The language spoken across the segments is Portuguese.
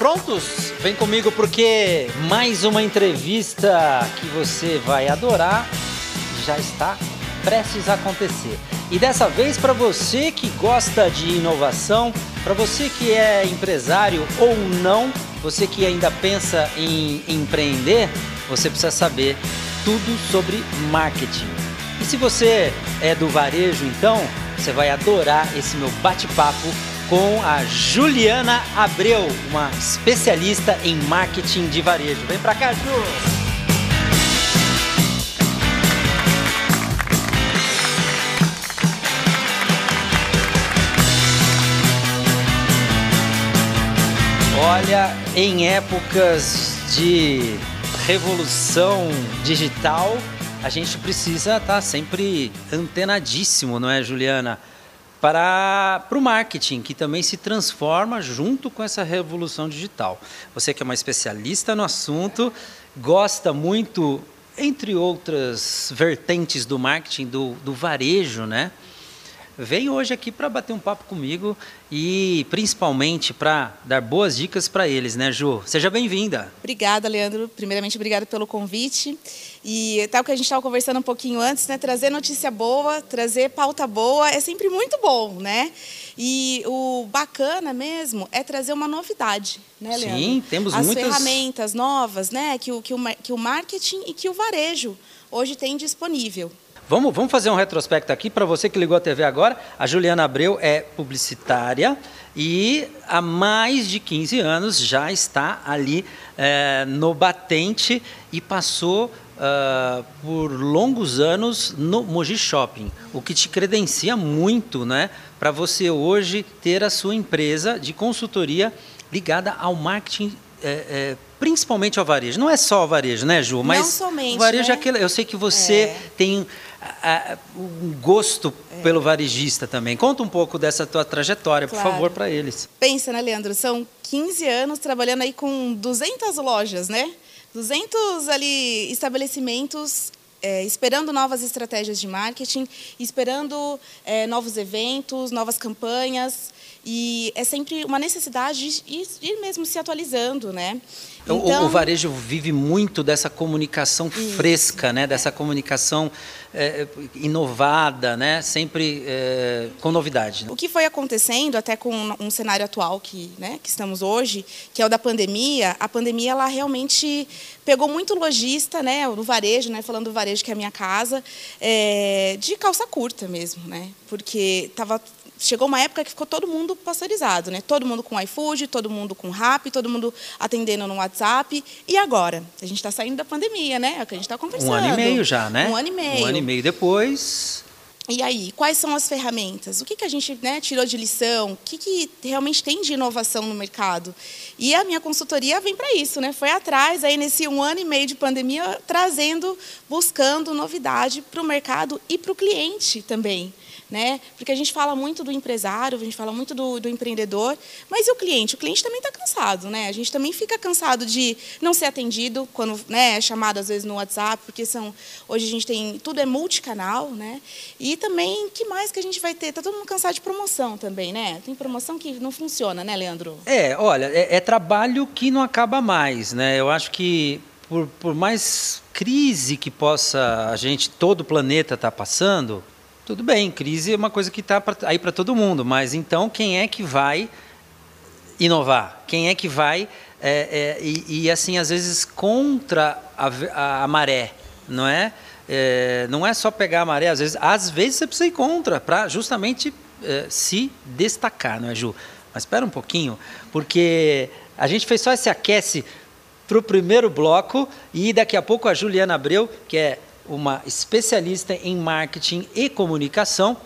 prontos? Vem comigo porque mais uma entrevista que você vai adorar já está prestes a acontecer. E dessa vez para você que gosta de inovação, para você que é empresário ou não, você que ainda pensa em empreender, você precisa saber tudo sobre marketing. E se você é do varejo, então, você vai adorar esse meu bate-papo com a Juliana Abreu, uma especialista em marketing de varejo. Vem pra cá, Ju! Olha, em épocas de revolução digital, a gente precisa estar tá sempre antenadíssimo, não é, Juliana? Para, para o marketing, que também se transforma junto com essa revolução digital. Você que é uma especialista no assunto, gosta muito, entre outras vertentes do marketing, do, do varejo, né? Vem hoje aqui para bater um papo comigo e principalmente para dar boas dicas para eles, né, Ju? Seja bem-vinda. Obrigada, Leandro. Primeiramente, obrigada pelo convite. E tal que a gente estava conversando um pouquinho antes, né? Trazer notícia boa, trazer pauta boa é sempre muito bom, né? E o bacana mesmo é trazer uma novidade, né, Leandro? Sim, temos As muitas... ferramentas novas, né? Que o, que, o, que o marketing e que o varejo hoje tem disponível. Vamos, vamos fazer um retrospecto aqui para você que ligou a TV agora. A Juliana Abreu é publicitária e há mais de 15 anos já está ali é, no batente e passou uh, por longos anos no Moji Shopping, o que te credencia muito né, para você hoje ter a sua empresa de consultoria ligada ao marketing é, é, principalmente ao varejo. Não é só o varejo, né, Ju? Mas Não somente. O varejo né? é aquele. Eu sei que você é. tem um gosto é. pelo varejista também. Conta um pouco dessa tua trajetória, claro. por favor, para eles. Pensa, né, Leandro? São 15 anos trabalhando aí com 200 lojas, né? 200 ali estabelecimentos é, esperando novas estratégias de marketing, esperando é, novos eventos, novas campanhas. E é sempre uma necessidade de ir mesmo se atualizando, né? Então, o, o, então varejo vive muito dessa comunicação isso. fresca, né? Dessa comunicação é, inovada, né? Sempre é, com novidade. Né? O que foi acontecendo, até com um cenário atual que, né, que estamos hoje, que é o da pandemia, a pandemia ela realmente pegou muito lojista, né? No varejo, né? Falando do varejo que é a minha casa, é, de calça curta mesmo, né? Porque estava chegou uma época que ficou todo mundo pasteurizado, né? Todo mundo com iFood, todo mundo com Rap, todo mundo atendendo no WhatsApp. E agora? A gente está saindo da pandemia, né? É o que a gente está conversando. Um ano e meio já, né? Um ano e meio. Um ano e meio depois. E aí, quais são as ferramentas? O que, que a gente né, tirou de lição? O que, que realmente tem de inovação no mercado? E a minha consultoria vem para isso, né? Foi atrás, aí nesse um ano e meio de pandemia, trazendo, buscando novidade para o mercado e para o cliente também né? Porque a gente fala muito do empresário, a gente fala muito do, do empreendedor, mas e o cliente? O cliente também está cansado, né? A gente também fica cansado de não ser atendido quando né, é chamado às vezes no WhatsApp, porque são hoje a gente tem tudo é multicanal, né? E também que mais que a gente vai ter? Tá todo mundo cansado de promoção também, né? Tem promoção que não funciona, né, Leandro? É, olha, é, é trabalho que não acaba mais, né? Eu acho que por, por mais crise que possa a gente, todo o planeta estar tá passando, tudo bem, crise é uma coisa que está aí para todo mundo, mas então quem é que vai inovar? Quem é que vai é, é, e, e, assim às vezes contra a, a, a maré, não é? é? Não é só pegar a maré, às vezes, às vezes você precisa ir contra para justamente é, se destacar, não é, Ju? Mas espera um pouquinho, porque a gente fez só esse aquece para o primeiro bloco e daqui a pouco a Juliana Abreu, que é uma especialista em marketing e comunicação,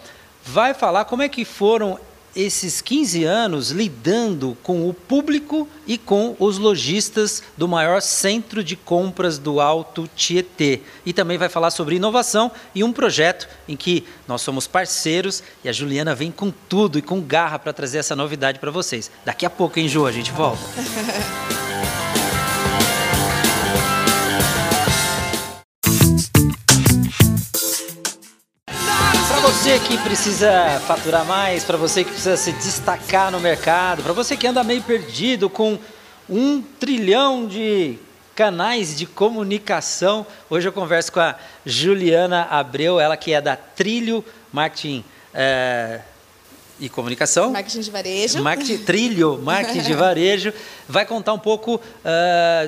vai falar como é que foram esses 15 anos lidando com o público e com os lojistas do maior centro de compras do Alto Tietê. E também vai falar sobre inovação e um projeto em que nós somos parceiros e a Juliana vem com tudo e com garra para trazer essa novidade para vocês. Daqui a pouco, hein, Ju, a gente volta. você que precisa faturar mais, para você que precisa se destacar no mercado, para você que anda meio perdido com um trilhão de canais de comunicação. Hoje eu converso com a Juliana Abreu, ela que é da Trilho Marketing é, e Comunicação. Marketing de varejo. Marketing, trilho, marketing de varejo. Vai contar um pouco uh,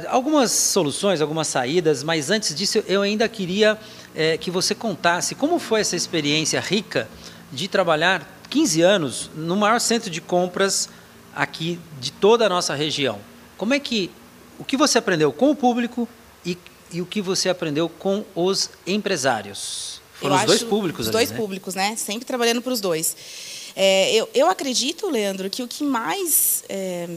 algumas soluções, algumas saídas, mas antes disso eu ainda queria uh, que você contasse como foi essa experiência rica de trabalhar 15 anos no maior centro de compras aqui de toda a nossa região. Como é que o que você aprendeu com o público e, e o que você aprendeu com os empresários? Foram eu os dois públicos Os ali, dois né? públicos, né? Sempre trabalhando para os dois. É, eu, eu acredito, Leandro, que o que mais. É,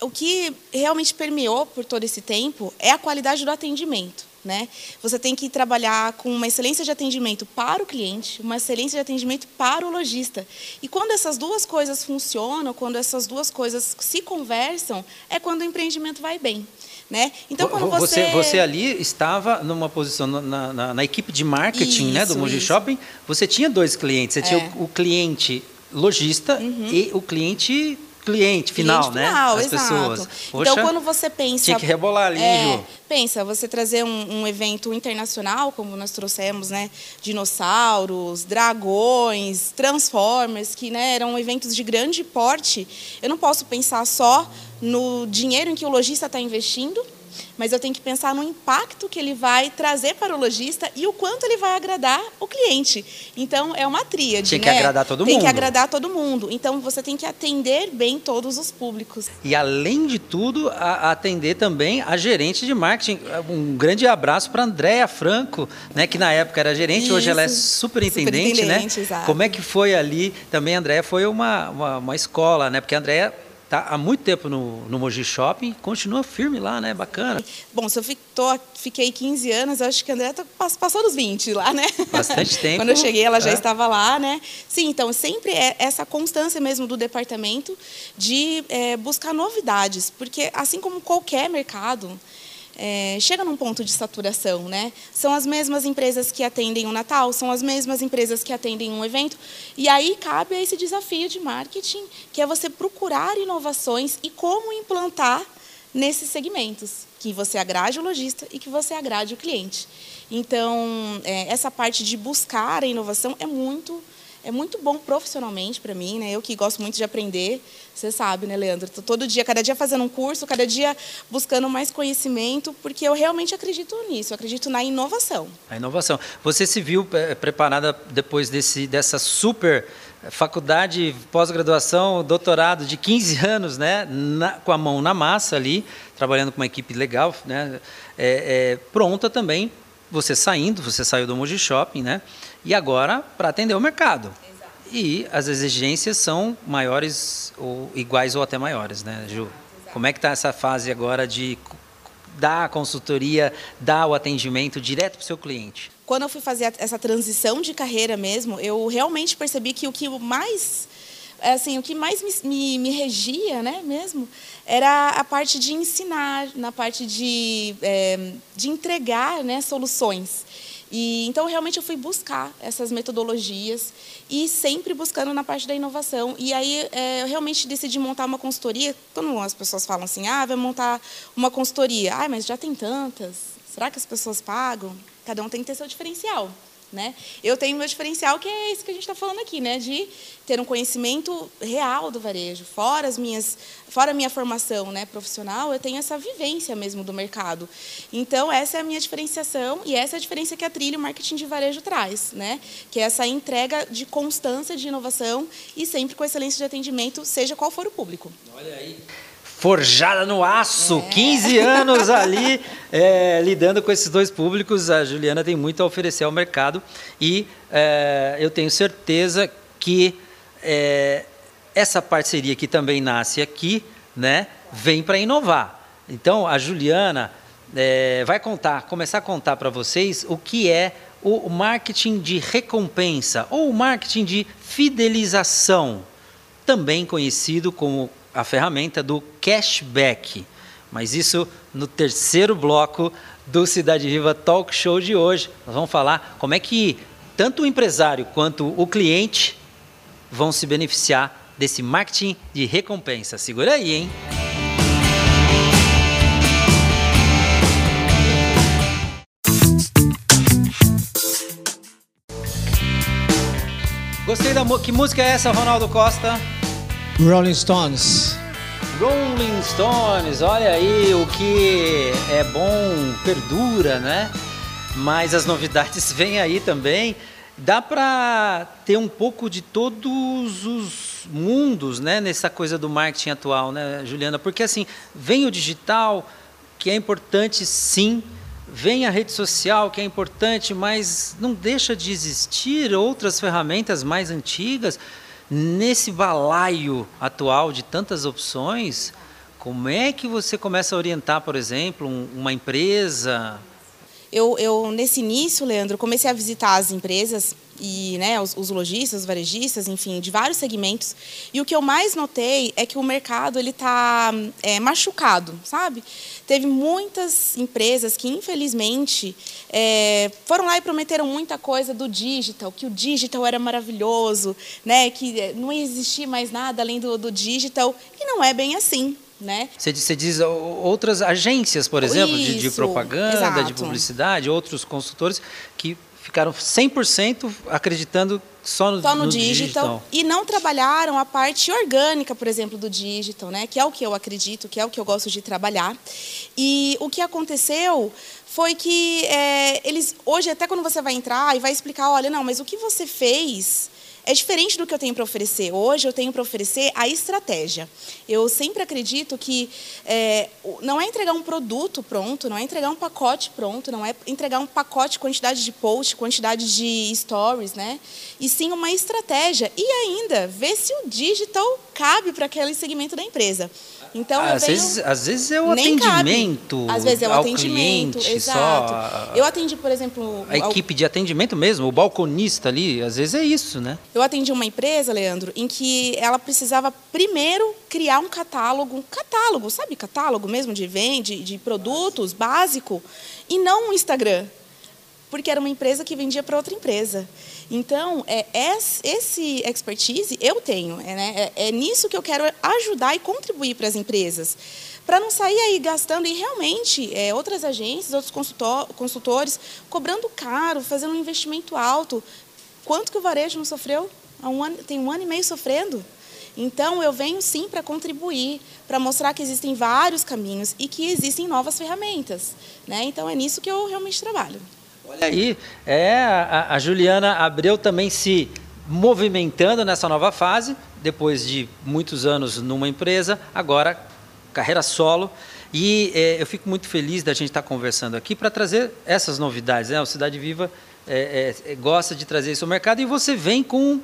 o que realmente permeou por todo esse tempo é a qualidade do atendimento. Né? Você tem que trabalhar com uma excelência de atendimento para o cliente, uma excelência de atendimento para o lojista. E quando essas duas coisas funcionam, quando essas duas coisas se conversam, é quando o empreendimento vai bem. Né? Então, quando você... você... Você ali estava numa posição na, na, na equipe de marketing isso, né, do Moji Shopping, você tinha dois clientes. Você é. tinha o, o cliente lojista uhum. e o cliente cliente final, cliente né? Final, As exato. pessoas. Então, Poxa, então, quando você pensa. Tinha que rebolar ali, é, Ju. Pensa, você trazer um, um, evento internacional, como nós trouxemos, né? Dinossauros, dragões, Transformers, que né, eram eventos de grande porte. Eu não posso pensar só no dinheiro em que o lojista está investindo mas eu tenho que pensar no impacto que ele vai trazer para o lojista e o quanto ele vai agradar o cliente. Então, é uma tríade. Tem que né? agradar todo tem mundo. Tem que agradar todo mundo. Então, você tem que atender bem todos os públicos. E, além de tudo, a, atender também a gerente de marketing. Um grande abraço para a Andréa Franco, né, que na época era gerente, Isso. hoje ela é superintendente. superintendente né? Exato. Como é que foi ali? Também a Andréa foi uma, uma, uma escola, né? porque a Andréa Tá há muito tempo no, no Mogi Shopping, continua firme lá, né? Bacana. Bom, se eu tô, fiquei 15 anos, acho que a André tá, passou dos 20 lá, né? Bastante tempo. Quando eu cheguei, ela já é. estava lá, né? Sim, então sempre é essa constância mesmo do departamento de é, buscar novidades, porque assim como qualquer mercado, é, chega num ponto de saturação, né? São as mesmas empresas que atendem o Natal, são as mesmas empresas que atendem um evento, e aí cabe esse desafio de marketing, que é você procurar inovações e como implantar nesses segmentos, que você agrade o lojista e que você agrade o cliente. Então, é, essa parte de buscar a inovação é muito é muito bom profissionalmente para mim, né? Eu que gosto muito de aprender, você sabe, né, Leandro? Tô todo dia, cada dia fazendo um curso, cada dia buscando mais conhecimento, porque eu realmente acredito nisso, eu acredito na inovação. A inovação. Você se viu é, preparada depois desse, dessa super faculdade, pós-graduação, doutorado de 15 anos, né, na, com a mão na massa ali, trabalhando com uma equipe legal, né, é, é, pronta também, você saindo, você saiu do Moji Shopping, né, e agora para atender o mercado. Exato. E as exigências são maiores ou iguais ou até maiores, né, Ju? Exato. Como é que está essa fase agora de dar a consultoria, dar o atendimento direto para o seu cliente? Quando eu fui fazer essa transição de carreira mesmo, eu realmente percebi que o que mais assim, o que mais me, me, me, regia, né, mesmo, era a parte de ensinar, na parte de, é, de entregar, né, soluções. E, então, realmente, eu fui buscar essas metodologias e sempre buscando na parte da inovação. E aí, é, eu realmente decidi montar uma consultoria. Quando as pessoas falam assim, ah, vai montar uma consultoria. Ah, mas já tem tantas. Será que as pessoas pagam? Cada um tem que ter seu diferencial. Né? Eu tenho meu diferencial, que é esse que a gente está falando aqui, né? de ter um conhecimento real do varejo. Fora, as minhas, fora a minha formação né, profissional, eu tenho essa vivência mesmo do mercado. Então, essa é a minha diferenciação e essa é a diferença que a Trilha Marketing de Varejo traz, né? que é essa entrega de constância de inovação e sempre com excelência de atendimento, seja qual for o público. Olha aí forjada no aço, é. 15 anos ali é, lidando com esses dois públicos. A Juliana tem muito a oferecer ao mercado e é, eu tenho certeza que é, essa parceria que também nasce aqui, né, vem para inovar. Então a Juliana é, vai contar, começar a contar para vocês o que é o marketing de recompensa ou o marketing de fidelização, também conhecido como a ferramenta do cashback. Mas isso no terceiro bloco do Cidade Viva Talk Show de hoje. Nós vamos falar como é que tanto o empresário quanto o cliente vão se beneficiar desse marketing de recompensa. Segura aí, hein? Gostei da música. Que música é essa, Ronaldo Costa? Rolling Stones. Rolling Stones, olha aí, o que é bom perdura, né? Mas as novidades vêm aí também. Dá para ter um pouco de todos os mundos, né, nessa coisa do marketing atual, né, Juliana? Porque assim, vem o digital, que é importante sim, vem a rede social, que é importante, mas não deixa de existir outras ferramentas mais antigas nesse balaio atual de tantas opções. Como é que você começa a orientar, por exemplo, uma empresa? Eu, eu nesse início, Leandro, comecei a visitar as empresas e né, os, os, lojistas, os varejistas, enfim, de vários segmentos. E o que eu mais notei é que o mercado ele está é, machucado, sabe? Teve muitas empresas que, infelizmente, é, foram lá e prometeram muita coisa do digital, que o digital era maravilhoso, né? que é, não existia mais nada além do, do digital. E não é bem assim. Né? Você, você diz outras agências, por exemplo, Isso, de, de, propaganda, exato. de publicidade, outros consultores que ficaram 100% acreditando só no, só no, no digital, digital, e não trabalharam a parte orgânica, por exemplo, do digital, né? Que é o que eu acredito, que é o que eu gosto de trabalhar. E o que aconteceu foi que é, eles hoje até quando você vai entrar e vai explicar, olha, não, mas o que você fez é diferente do que eu tenho para oferecer. Hoje eu tenho para oferecer a estratégia. Eu sempre acredito que é, não é entregar um produto pronto, não é entregar um pacote pronto, não é entregar um pacote, quantidade de post, quantidade de stories, né? E sim uma estratégia. E ainda ver se o digital cabe para aquele segmento da empresa. Então, às, venho, vezes, às vezes é o atendimento. Cabe. Às vezes é o atendimento, cliente, exato. Só eu atendi, por exemplo. A ao... equipe de atendimento mesmo, o balconista ali, às vezes é isso, né? Eu atendi uma empresa, Leandro, em que ela precisava primeiro criar um catálogo, um catálogo, sabe, catálogo mesmo de venda, de produtos básico, e não um Instagram. Porque era uma empresa que vendia para outra empresa. Então, é, esse expertise eu tenho. É, né? é, é nisso que eu quero ajudar e contribuir para as empresas. Para não sair aí gastando e realmente é, outras agências, outros consultor, consultores, cobrando caro, fazendo um investimento alto. Quanto que o varejo não sofreu? Um ano, tem um ano e meio sofrendo. Então, eu venho sim para contribuir, para mostrar que existem vários caminhos e que existem novas ferramentas. Né? Então, é nisso que eu realmente trabalho. Olha aí, é, a, a Juliana Abreu também se movimentando nessa nova fase, depois de muitos anos numa empresa, agora carreira solo. E é, eu fico muito feliz da gente estar conversando aqui para trazer essas novidades. Né? O Cidade Viva é, é, gosta de trazer isso ao mercado e você vem com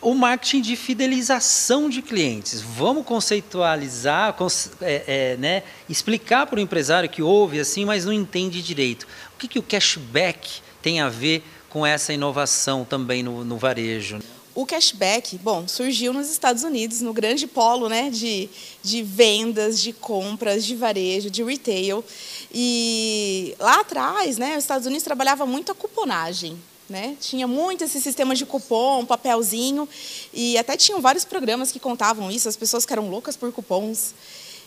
o marketing de fidelização de clientes. Vamos conceitualizar, é, é, né, explicar para o empresário que ouve assim, mas não entende direito. O que, que o cashback tem a ver com essa inovação também no, no varejo? O cashback, bom, surgiu nos Estados Unidos, no grande polo né, de, de vendas, de compras, de varejo, de retail. E lá atrás, né, os Estados Unidos trabalhava muito a cuponagem. Né? Tinha muito esse sistema de cupom, papelzinho, e até tinham vários programas que contavam isso, as pessoas que eram loucas por cupons.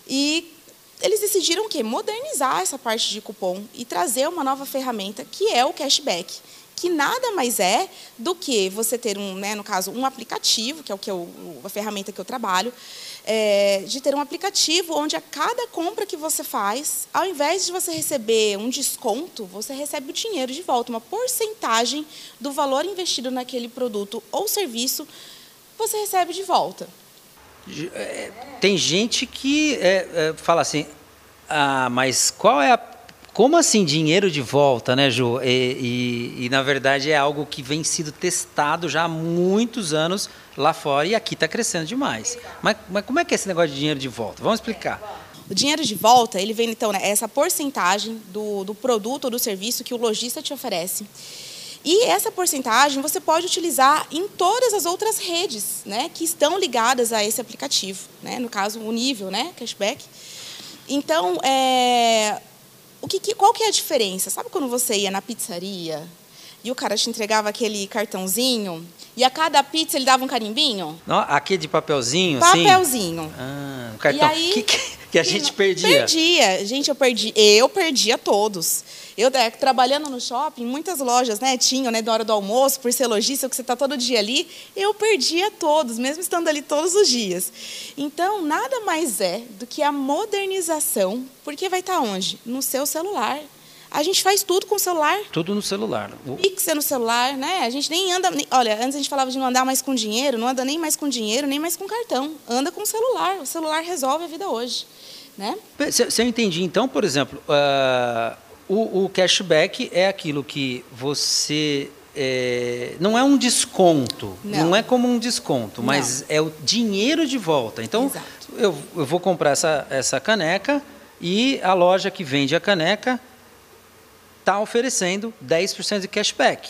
E eles decidiram o quê? Modernizar essa parte de cupom e trazer uma nova ferramenta, que é o cashback, que nada mais é do que você ter um, né, no caso, um aplicativo, que é o que eu, a ferramenta que eu trabalho, é, de ter um aplicativo onde a cada compra que você faz, ao invés de você receber um desconto, você recebe o dinheiro de volta, uma porcentagem do valor investido naquele produto ou serviço, você recebe de volta. É, tem gente que é, é, fala assim, ah, mas qual é a como assim dinheiro de volta, né, Ju? E, e, e, na verdade é algo que vem sido testado já há muitos anos lá fora e aqui está crescendo demais. Mas, mas, como é que é esse negócio de dinheiro de volta? Vamos explicar. O dinheiro de volta, ele vem então, né, essa porcentagem do, do produto ou do serviço que o lojista te oferece. E essa porcentagem você pode utilizar em todas as outras redes né, que estão ligadas a esse aplicativo. Né? No caso, o nível, né, cashback. Então, é, o que, qual que é a diferença? Sabe quando você ia na pizzaria e o cara te entregava aquele cartãozinho e a cada pizza ele dava um carimbinho? Não, aquele de papelzinho, Papelzinho. Ah, o cartão. E aí, que, que, que a gente perdia. Perdia. Gente, eu perdi. Eu perdia todos. Eu é, trabalhando no shopping, muitas lojas, né, tinham, né, na hora do almoço, por ser lojista, que você está todo dia ali, eu perdia todos, mesmo estando ali todos os dias. Então, nada mais é do que a modernização, porque vai estar tá onde? No seu celular. A gente faz tudo com o celular. Tudo no celular. O Pix é no celular, né? A gente nem anda. Nem, olha, antes a gente falava de não andar mais com dinheiro, não anda nem mais com dinheiro, nem mais com cartão. Anda com o celular. O celular resolve a vida hoje. Né? Se, se eu entendi, então, por exemplo, uh, o, o, cashback é aquilo que você. É, não é um desconto, não. não. é como um desconto, mas não. é o dinheiro de volta. Então, eu, eu vou comprar essa, essa caneca e a loja que vende a caneca está oferecendo 10% de cashback.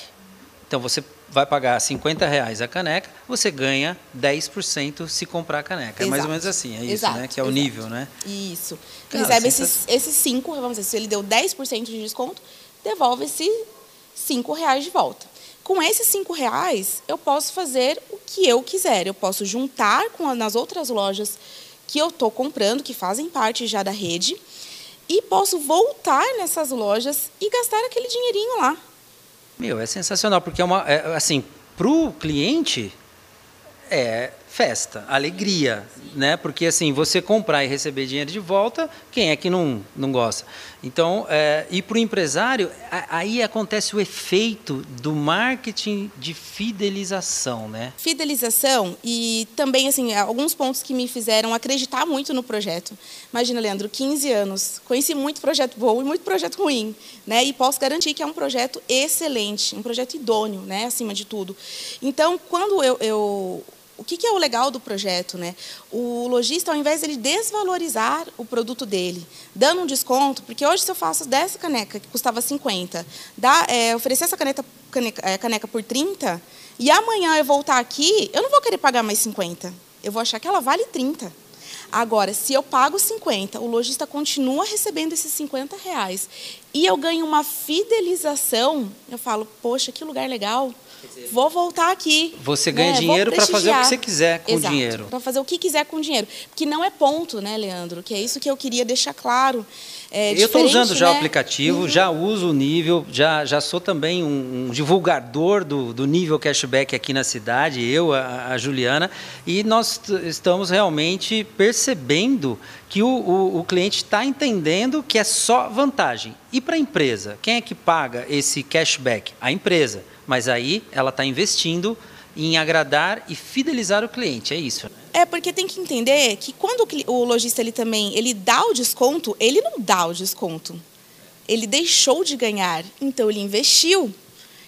Então você vai pagar 50 reais a caneca, você ganha 10% se comprar a caneca. Exato. É mais ou menos assim, é isso, Exato. né? Que é o Exato. nível, né? Isso. Cara, Recebe esses, esses 5, vamos dizer, se ele deu 10% de desconto, devolve esse 5 reais de volta. Com esses 5 reais, eu posso fazer o que eu quiser. Eu posso juntar com nas outras lojas que eu estou comprando, que fazem parte já da rede, e posso voltar nessas lojas e gastar aquele dinheirinho lá. Meu, é sensacional, porque é uma. É, assim, para o cliente, é festa, alegria, né? Porque assim, você comprar e receber dinheiro de volta, quem é que não, não gosta? Então, é, e para o empresário, aí acontece o efeito do marketing de fidelização, né? Fidelização e também, assim, alguns pontos que me fizeram acreditar muito no projeto. Imagina, Leandro, 15 anos, conheci muito projeto bom e muito projeto ruim, né? E posso garantir que é um projeto excelente, um projeto idôneo, né? Acima de tudo. Então, quando eu, eu o que, que, é o legal do projeto? Né? O lojista, ao invés de ele desvalorizar o produto dele, dando um desconto, porque hoje se eu faço dessa caneca, que custava 50, dá, é, oferecer essa caneta, caneca, é, caneca por 30, e amanhã eu voltar aqui, eu não vou querer pagar mais 50. Eu vou achar que ela vale 30. Agora, se eu pago 50, o lojista continua recebendo esses 50 reais e eu ganho uma fidelização, eu falo, poxa, que lugar legal vou voltar aqui. Você ganha né? dinheiro para fazer o que você quiser com Exato, o dinheiro. Para fazer o que quiser com o dinheiro. Porque não é ponto, né, Leandro? Que é isso que eu queria deixar claro. É eu estou usando já né? o aplicativo, uhum. já uso o nível, já, já sou também um, um, divulgador do, do nível cashback aqui na cidade, eu, a, a Juliana, e nós estamos realmente percebendo que o, o, o cliente está entendendo que é só vantagem. E para a empresa, quem é que paga esse cashback? A empresa. Mas aí ela está investindo em agradar e fidelizar o cliente, é isso. Né? É porque tem que entender que quando o lojista ele também ele dá o desconto, ele não dá o desconto. Ele deixou de ganhar, então ele investiu.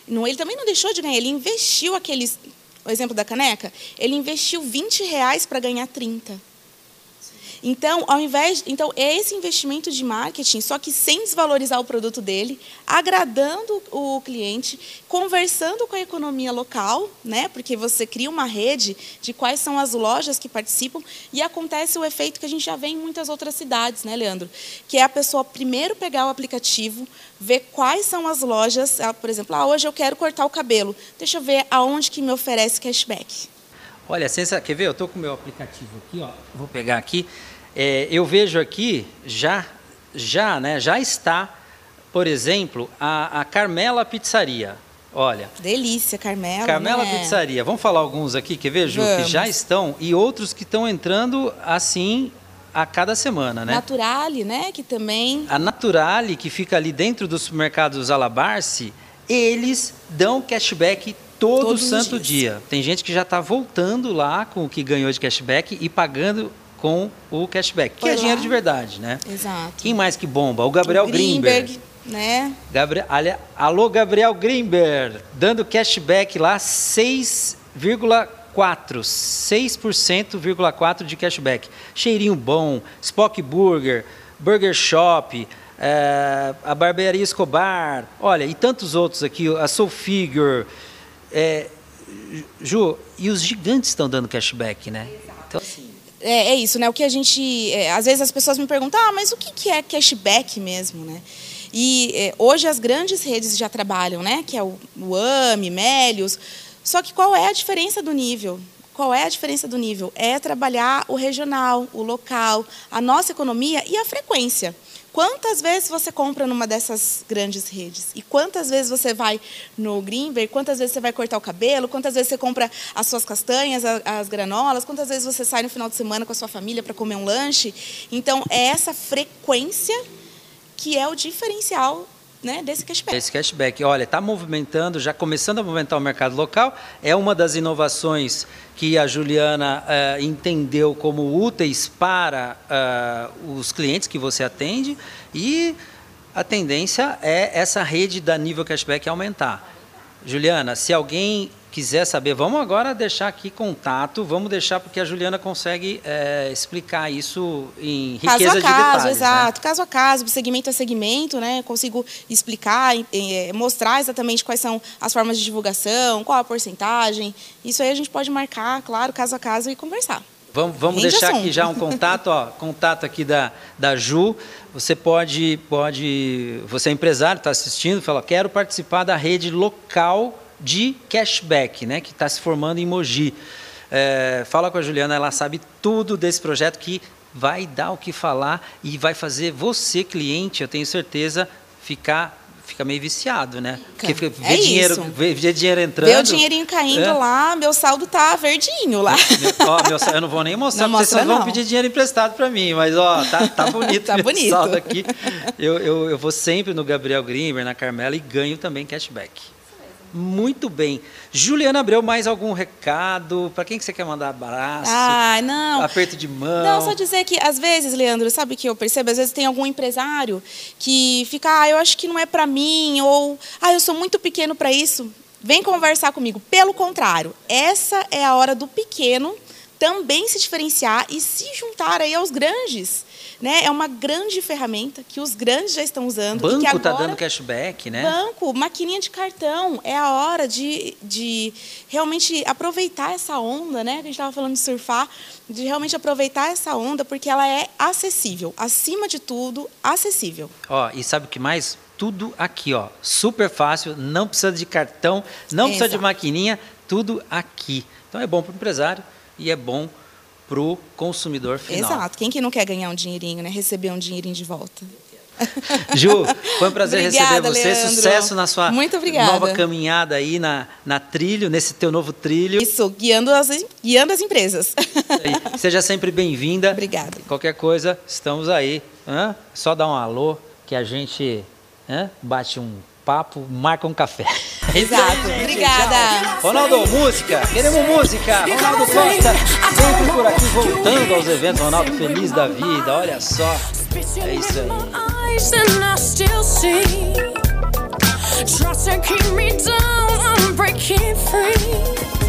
Não, ele também não deixou de ganhar, ele investiu aqueles, o exemplo da caneca, ele investiu 20 reais para ganhar 30. Então, ao invés, então é esse investimento de marketing, só que sem desvalorizar o produto dele, agradando o cliente, conversando com a economia local, né? Porque você cria uma rede de quais são as lojas que participam e acontece o efeito que a gente já vê em muitas outras cidades, né, Leandro? Que é a pessoa primeiro pegar o aplicativo, ver quais são as lojas, ah, por exemplo, ah, hoje eu quero cortar o cabelo, deixa eu ver aonde que me oferece cashback. Olha, sensa, quer ver? Eu estou com o meu aplicativo aqui, ó. Vou pegar aqui. É, eu vejo aqui já, já, né, já está, por exemplo, a, a Carmela Pizzaria. Olha. Delícia, Carmela. Carmela né? Pizzaria. Vamos falar alguns aqui, Ju? Vamos. Que já estão e outros que estão entrando assim a cada semana, né? Naturale, né? Que também. A Naturale, que fica ali dentro dos supermercados Alabarce, eles dão cashback todo Todos santo dia. Tem gente que já está voltando lá com o que ganhou de cashback e pagando com o cashback, que Foi é lá. dinheiro de verdade, né? Exato. Quem mais que bomba? O Gabriel Greenberg. Greenberg né? Gabriel, alô, Gabriel Greenberg, dando cashback lá 6,4%. 6,4% de cashback. Cheirinho bom, Spock Burger, Burger Shop, é, a Barbearia Escobar, olha, e tantos outros aqui, a Soul Figure. É, Ju, e os gigantes estão dando cashback, né? Então, assim, é, é, isso, né? O que a gente. É, às vezes as pessoas me perguntam, ah, mas o que é cashback mesmo, né? E é, hoje as grandes redes já trabalham, né? Que é o, AMI, Melios. Só que qual é a diferença do nível? Qual é a diferença do nível? É trabalhar o regional, o local, a nossa economia e a frequência. Quantas vezes você compra numa dessas grandes redes? E quantas vezes você vai no Greenberg? Quantas vezes você vai cortar o cabelo? Quantas vezes você compra as suas castanhas, as granolas? Quantas vezes você sai no final de semana com a sua família para comer um lanche? Então, é essa frequência que é o diferencial né, desse cashback. Esse cashback, olha, está movimentando, já começando a movimentar o mercado local, é uma das inovações que a Juliana uh, entendeu como úteis para uh, os clientes que você atende e a tendência é essa rede da nível cashback aumentar. Juliana, se alguém quiser saber, vamos agora deixar aqui contato, vamos deixar porque a Juliana consegue é, explicar isso em riqueza caso a caso, de detalhes. Né? Exato, né? caso a caso, segmento a segmento, né? Consigo explicar, é, mostrar exatamente quais são as formas de divulgação, qual a porcentagem. Isso aí a gente pode marcar, claro, caso a caso e conversar. Vamos, vamos deixar assunto. aqui já um contato, ó, contato aqui da, da Ju. Você pode, pode, você é empresário, está assistindo, fala, quero participar da rede local de cashback, né, que está se formando em Mogi. É, fala com a Juliana, ela sabe tudo desse projeto que vai dar o que falar e vai fazer você, cliente, eu tenho certeza, ficar fica meio viciado, né? Porque vê, é dinheiro, vê, vê, dinheiro entrando. Vê o dinheirinho caindo é. lá, meu saldo tá verdinho lá. Meu, ó, meu, eu não vou nem mostrar, não porque vocês vão pedir dinheiro emprestado para mim, mas ó, tá, tá bonito tá bonito. saldo aqui. Eu, eu, eu vou sempre no Gabriel Grimber, na Carmela e ganho também cashback. Muito bem. Juliana Abreu, mais algum recado? Para quem que você quer mandar abraço? Ah, não. Aperto de mão? Não, só dizer que, às vezes, Leandro, sabe que eu percebo? Às vezes tem algum empresário que fica, ah, eu acho que não é para mim, ou, ah, eu sou muito pequeno para isso. Vem conversar comigo. Pelo contrário, essa é a hora do pequeno também se diferenciar e se juntar aí aos grandes. Né? É uma grande ferramenta que os grandes já estão usando. Banco está dando cashback, né? Banco, maquininha de cartão. É a hora de, de realmente aproveitar essa onda, né? Que a gente estava falando de surfar, de realmente aproveitar essa onda, porque ela é acessível. Acima de tudo, acessível. Ó, e sabe o que mais? Tudo aqui, ó. Super fácil, não precisa de cartão, não Exato. precisa de maquininha, tudo aqui. Então é bom para o empresário e é bom para o consumidor final. Exato. Quem que não quer ganhar um dinheirinho, né? Receber um dinheirinho de volta. Ju, foi um prazer obrigada, receber você. Leandro. Sucesso na sua nova caminhada aí na, na trilho, nesse teu novo trilho. Isso, guiando as, guiando as empresas. Seja sempre bem-vinda. Obrigada. Qualquer coisa, estamos aí. Hã? Só dá um alô que a gente hã? bate um papo, marca um café. Exato. Obrigada. Ronaldo, música. Queremos música. Ronaldo Costa, sempre por aqui voltando aos eventos. Ronaldo, feliz da vida. Olha só. É isso aí. Keep me down, I'm breaking free.